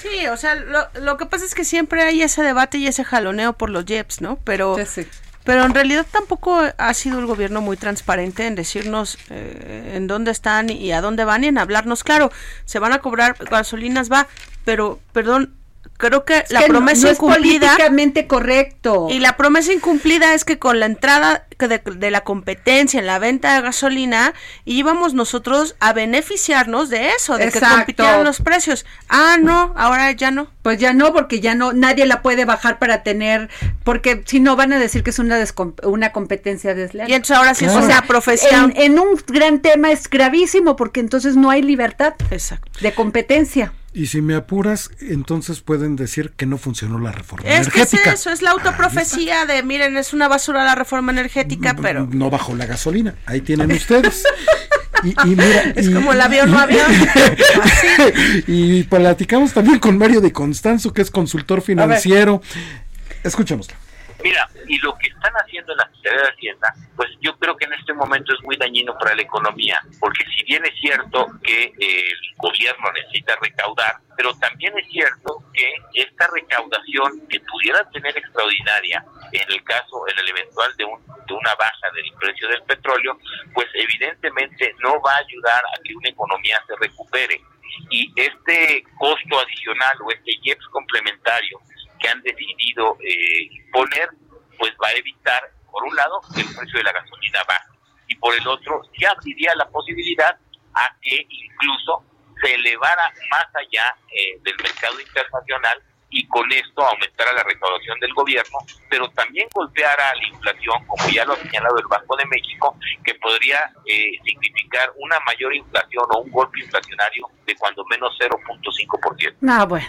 Sí, o sea, lo, lo que pasa es que siempre hay ese debate y ese jaloneo por los JEPs, ¿no? Pero, Sí, sí. pero en realidad tampoco ha sido el gobierno muy transparente en decirnos eh, en dónde están y a dónde van y en hablarnos. Claro, se van a cobrar gasolinas, va, pero, perdón, creo que Es la que no- promesa no es incumplida... políticamente correcto. Y la promesa incumplida es que con la entrada que de, de la competencia en la venta de gasolina íbamos nosotros a beneficiarnos de eso, de que Exacto. compitieran los precios. Ah, no, ahora ya no. Pues ya no, porque ya no, nadie la puede bajar para tener, porque si no van a decir que es una una competencia desleal. Y entonces ahora sí es Claro. una profesión. En, en un gran tema es gravísimo, porque entonces no hay libertad Exacto. de competencia. Y si me apuras, entonces pueden decir que no funcionó la reforma Es que es energética. eso, es la autoprofecía de, miren, es una basura la reforma energética, pero No bajó la gasolina. Ahí tienen ustedes. Y, y mira, es y- como el avión no avión. y platicamos también con Mario de Constanzo, que es consultor financiero. Escuchémoslo. Mira, y lo que están haciendo en la Secretaría de Hacienda, pues yo creo que en este momento es muy dañino para la economía, porque si bien es cierto que el gobierno necesita recaudar, pero también es cierto que esta recaudación que pudiera tener extraordinaria en el caso, en el eventual de, un, de una baja del precio del petróleo, pues evidentemente no va a ayudar a que una economía se recupere. Y este costo adicional o este IEPS complementario que han decidido eh, poner, pues va a evitar, por un lado, que el precio de la gasolina baje y por el otro, sí abriría la posibilidad a que incluso se elevara más allá eh, del mercado internacional y con esto aumentara la recaudación del gobierno, pero también golpeara la inflación, como ya lo ha señalado el Banco de México, que podría eh, significar una mayor inflación o un golpe inflacionario de cuando menos 0.5%. No, bueno.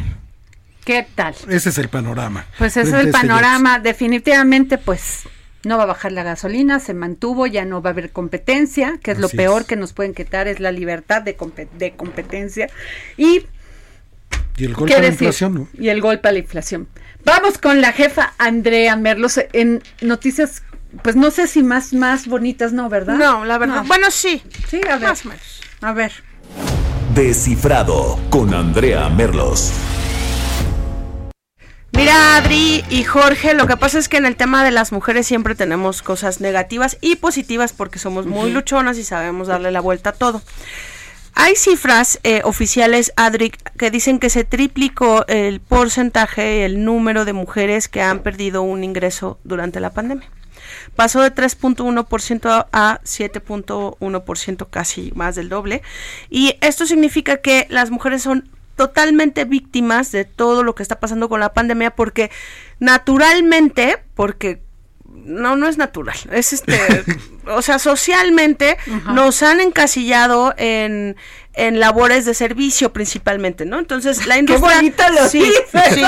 ¿Qué tal? Ese es el panorama. Pues ese es el este panorama. Definitivamente, pues no va a bajar la gasolina, se mantuvo, ya no va a haber competencia, que es lo peor es. que nos pueden quitar, es la libertad de, compe- de competencia. Y, Y el golpe ¿qué a la decir? inflación, ¿no? Y el golpe a la inflación. Vamos con la jefa Andrea Merlos en noticias, pues no sé si más, más bonitas, ¿no? ¿Verdad? No, la verdad. No. Bueno, sí. Sí, a ver. Más. A ver. Descifrado con Andrea Merlos. Mira, Adri y Jorge, lo que pasa es que en el tema de las mujeres siempre tenemos cosas negativas y positivas porque somos muy luchonas y sabemos darle la vuelta a todo. Hay cifras eh, oficiales, Adri, que dicen que se triplicó el porcentaje, el número de mujeres que han perdido un ingreso durante la pandemia. Pasó de 3.1% a 7.1%, casi más del doble. Y esto significa que las mujeres son totalmente víctimas de todo lo que está pasando con la pandemia porque naturalmente, porque no, no es natural, es este, o sea, socialmente nos han encasillado en, en labores de servicio principalmente, ¿no? Entonces, la Qué industria... bonito lo sí, dices. sí,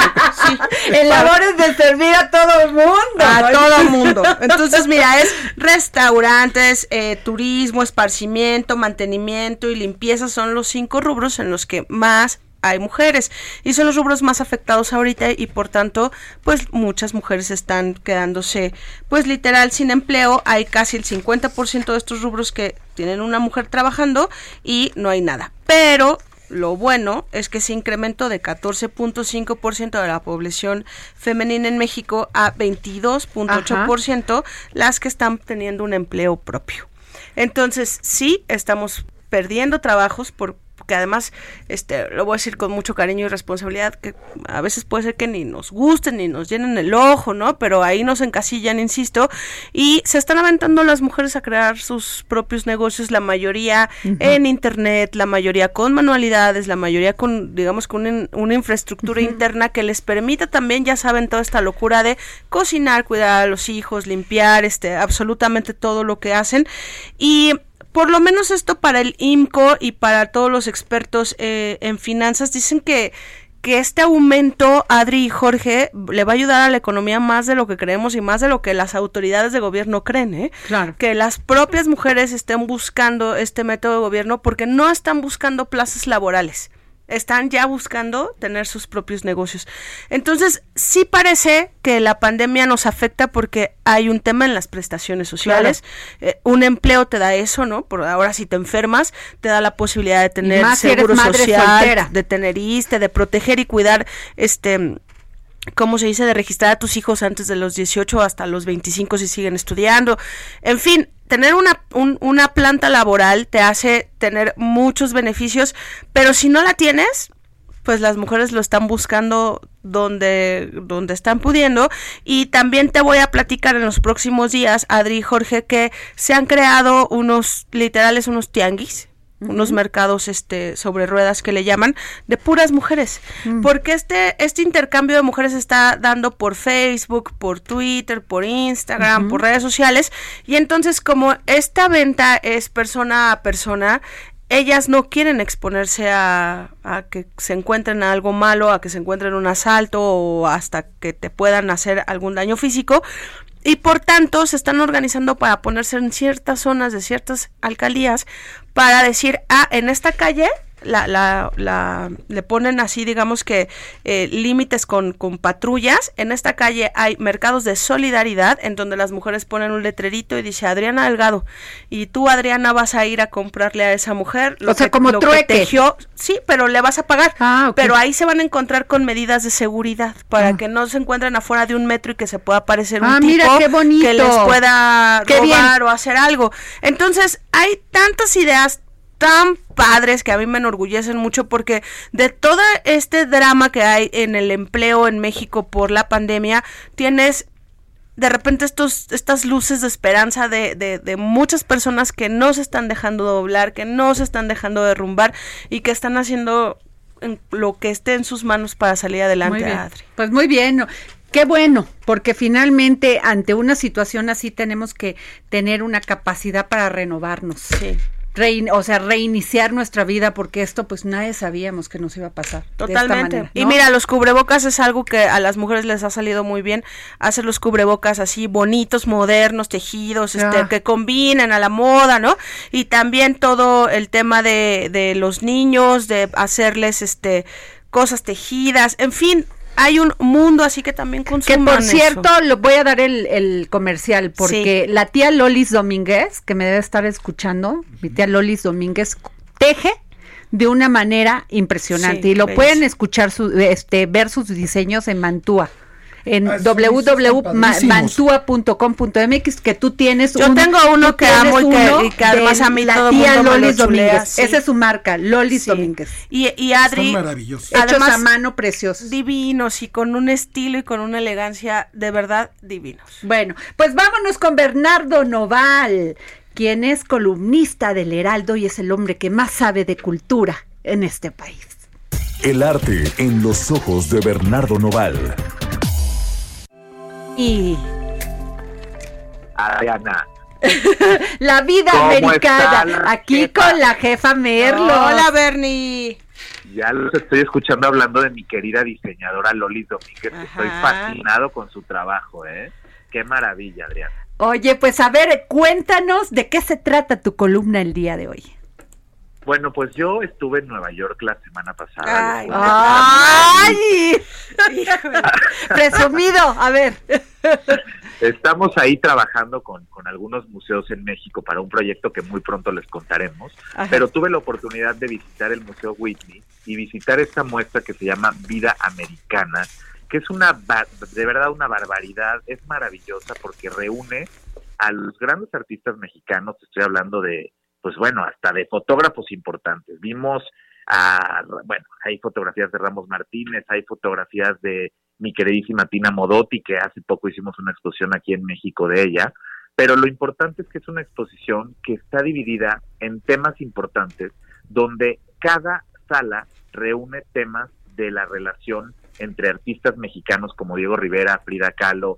sí. en labores de servir a todo el mundo. A todo mundo. Entonces, mira, es restaurantes, eh, turismo, esparcimiento, mantenimiento y limpieza son los cinco rubros en los que más hay mujeres y son los rubros más afectados ahorita y por tanto pues muchas mujeres están quedándose pues literal sin empleo. Hay casi el 50% de estos rubros que tienen una mujer trabajando y no hay nada. Pero lo bueno es que se incrementó de 14.5% de la población femenina en México a 22.8% las que están teniendo un empleo propio. Entonces, sí, estamos perdiendo trabajos por que además, este, lo voy a decir con mucho cariño y responsabilidad, que a veces puede ser que ni nos gusten, ni nos llenen el ojo, ¿no? Pero ahí nos encasillan, insisto, y se están aventando las mujeres a crear sus propios negocios, la mayoría en internet, la mayoría con manualidades, la mayoría con, digamos, con un- una infraestructura interna que les permita también, ya saben, toda esta locura de cocinar, cuidar a los hijos, limpiar, este, absolutamente todo lo que hacen. Y por lo menos esto para el IMCO y para todos los expertos eh, en finanzas dicen que que este aumento, Adri y Jorge, le va a ayudar a la economía más de lo que creemos y más de lo que las autoridades de gobierno creen, ¿eh? Claro. Que las propias mujeres estén buscando este método de gobierno porque no están buscando plazas laborales. Están ya buscando tener sus propios negocios. Entonces, sí parece que la pandemia nos afecta porque hay un tema en las prestaciones sociales. Eh, un empleo te da eso, ¿no? Por ahora si te enfermas, te da la posibilidad de tener seguro social, de tener ISTE, de proteger y cuidar este ¿cómo se dice? De registrar a tus hijos antes de los 18 hasta los 25 si siguen estudiando. En fin, tener una, una planta laboral te hace tener muchos beneficios, pero si no la tienes, pues las mujeres lo están buscando donde, donde están pudiendo. Y también te voy a platicar en los próximos días, Adri y Jorge, que se han creado unos, literales, unos tianguis unos mercados este sobre ruedas que le llaman de puras mujeres. Mm. porque este este intercambio de mujeres está dando por Facebook por Twitter por Instagram por redes sociales. Y entonces como esta venta es persona a persona ellas no quieren exponerse a, a, que se encuentren algo malo, a que se encuentren un asalto o hasta que te puedan hacer algún daño físico, y por tanto se están organizando para ponerse en ciertas zonas de ciertas alcaldías para decir, ah, en esta calle la, la, la, le ponen así, digamos que eh, límites con, con, patrullas. En esta calle hay mercados de solidaridad en donde las mujeres ponen un letrerito y dice Adriana Delgado. Y tú, Adriana, vas a ir a comprarle a esa mujer. Lo o sea, como trueque. sí, pero le vas a pagar. Ah, pero ahí se van a encontrar con medidas de seguridad para ah. que no se encuentren afuera de un metro y que se pueda aparecer un ah, tipo que les pueda robar o hacer algo. Entonces, hay tantas ideas tan padres que a mí me enorgullecen mucho porque de todo este drama que hay en el empleo en México por la pandemia, tienes de repente estos, estas luces de esperanza de, de, muchas personas que no se están dejando doblar, que no se están dejando derrumbar y que están haciendo lo que esté en sus manos para salir adelante, Adri. Pues muy bien. Qué bueno, porque finalmente ante una situación así tenemos que tener una capacidad para renovarnos. Sí o sea, reiniciar nuestra vida porque esto pues nadie sabíamos que nos iba a pasar. Totalmente. Y mira, los cubrebocas es algo que a las mujeres les ha salido muy bien, hacer los cubrebocas así bonitos, modernos, tejidos, este, que combinen a la moda, ¿no? Y también todo el tema de, de los niños, de hacerles este cosas tejidas, en fin, hay un mundo así que también consuman Que por cierto, lo voy a dar el, comercial, porque la tía Lolis Domínguez, que me debe estar escuchando, mi tía Lolis Domínguez, teje de una manera impresionante. Y lo pueden escuchar su, este ver sus diseños en Mantua en ah, www.mantua.com.mx que tú tienes Yo tengo uno que amo y que, además a mí la tía Lolis Domínguez. Esa es su marca, Lolis Domínguez. Y, y Adri, maravillosos. Hechos a mano preciosos. Divinos y con un estilo y con una elegancia de verdad divinos. Bueno, pues vámonos con Bernardo Noval, quien es columnista del Heraldo y es el hombre que más sabe de cultura en este país. El arte en los ojos de Bernardo Noval. Y. Adriana. la vida americana. Aquí con la jefa Merlo. Hola, Bernie. Ya los estoy escuchando hablando de mi querida diseñadora Loli Domínguez. Estoy fascinado con su trabajo, ¿eh? Qué maravilla, Adriana. Oye, pues a ver, cuéntanos de qué se trata tu columna el día de hoy. Bueno, pues yo estuve en Nueva York la semana pasada. ¡Ay! ay Presumido, a ver. Estamos ahí trabajando con, algunos museos en México para un proyecto que muy pronto les contaremos, pero tuve la oportunidad de visitar el Museo Whitney y visitar esta muestra que se llama Vida Americana, que es una, de verdad una barbaridad, es maravillosa porque reúne a los grandes artistas mexicanos, estoy hablando de pues bueno, hasta de fotógrafos importantes. Vimos a, bueno, hay fotografías de Ramos Martínez, hay fotografías de mi queridísima Tina Modotti, que hace poco hicimos una exposición aquí en México de ella, pero lo importante es que es una exposición que está dividida en temas importantes, donde cada sala reúne temas de la relación entre artistas mexicanos como Diego Rivera, Frida Kahlo,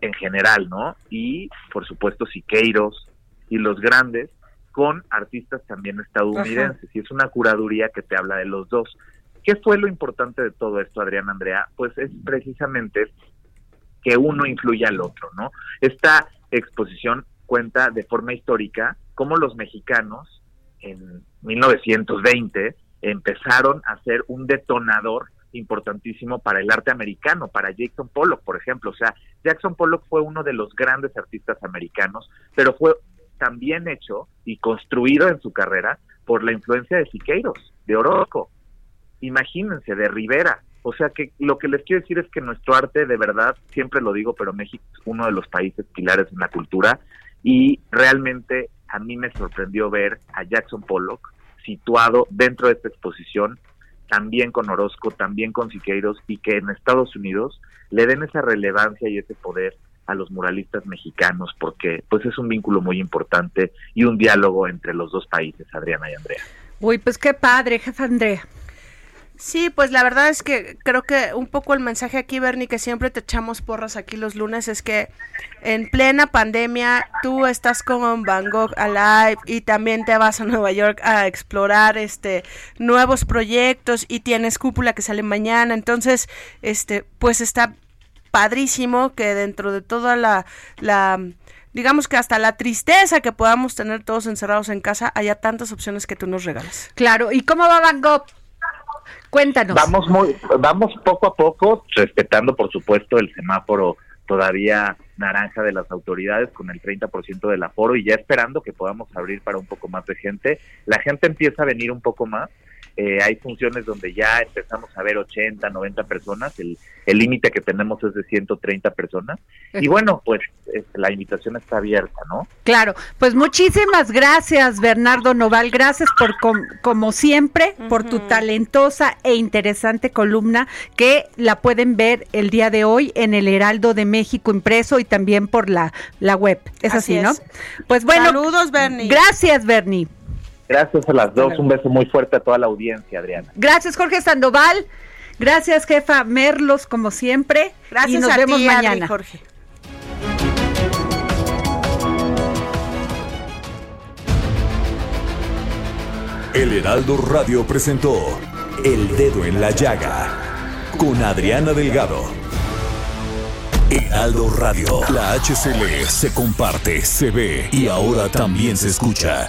en general, ¿no? Y, por supuesto, Siqueiros y los grandes, con artistas también estadounidenses y es una curaduría que te habla de los dos. ¿Qué fue lo importante de todo esto, Adrián Andrea? Pues es precisamente que uno influye al otro, ¿no? Esta exposición cuenta de forma histórica cómo los mexicanos en 1920 empezaron a ser un detonador importantísimo para el arte americano, para Jackson Pollock, por ejemplo. O sea, Jackson Pollock fue uno de los grandes artistas americanos, pero fue también hecho y construido en su carrera por la influencia de Siqueiros, de Orozco, imagínense, de Rivera. O sea que lo que les quiero decir es que nuestro arte, de verdad, siempre lo digo, pero México es uno de los países pilares en la cultura y realmente a mí me sorprendió ver a Jackson Pollock situado dentro de esta exposición, también con Orozco, también con Siqueiros, y que en Estados Unidos le den esa relevancia y ese poder a los muralistas mexicanos, porque pues es un vínculo muy importante y un diálogo entre los dos países, Adriana y Andrea. Uy, pues qué padre, jefa Andrea. Sí, pues la verdad es que creo que un poco el mensaje aquí, Bernie, que siempre te echamos porras aquí los lunes, es que en plena pandemia tú estás con Van Gogh Alive y también te vas a Nueva York a explorar este nuevos proyectos y tienes cúpula que sale mañana, entonces este pues está padrísimo que dentro de toda la, la digamos que hasta la tristeza que podamos tener todos encerrados en casa, haya tantas opciones que tú nos regalas. Claro, ¿y cómo va Van Gogh? Cuéntanos. Vamos muy, vamos poco a poco, respetando por supuesto el semáforo todavía naranja de las autoridades con el 30% del aforo y ya esperando que podamos abrir para un poco más de gente. La gente empieza a venir un poco más eh, hay funciones donde ya empezamos a ver 80, 90 personas, el límite que tenemos es de 130 personas. Y bueno, pues la invitación está abierta, ¿no? Claro, pues muchísimas gracias Bernardo Noval, gracias por como siempre, por tu talentosa e interesante columna que la pueden ver el día de hoy en el Heraldo de México impreso y también por la, la web. Es así, ¿no? Pues bueno. Saludos, Bernie. Gracias, Bernie. Gracias a las dos. Un beso muy fuerte a toda la audiencia, Adriana. Gracias, Jorge Sandoval. Gracias, jefa Merlos, como siempre. Gracias y nos a vemos ti, mañana. Jorge. El Heraldo Radio presentó El Dedo en la Llaga con Adriana Delgado. Heraldo Radio, la HCL se comparte, se ve y ahora también se escucha.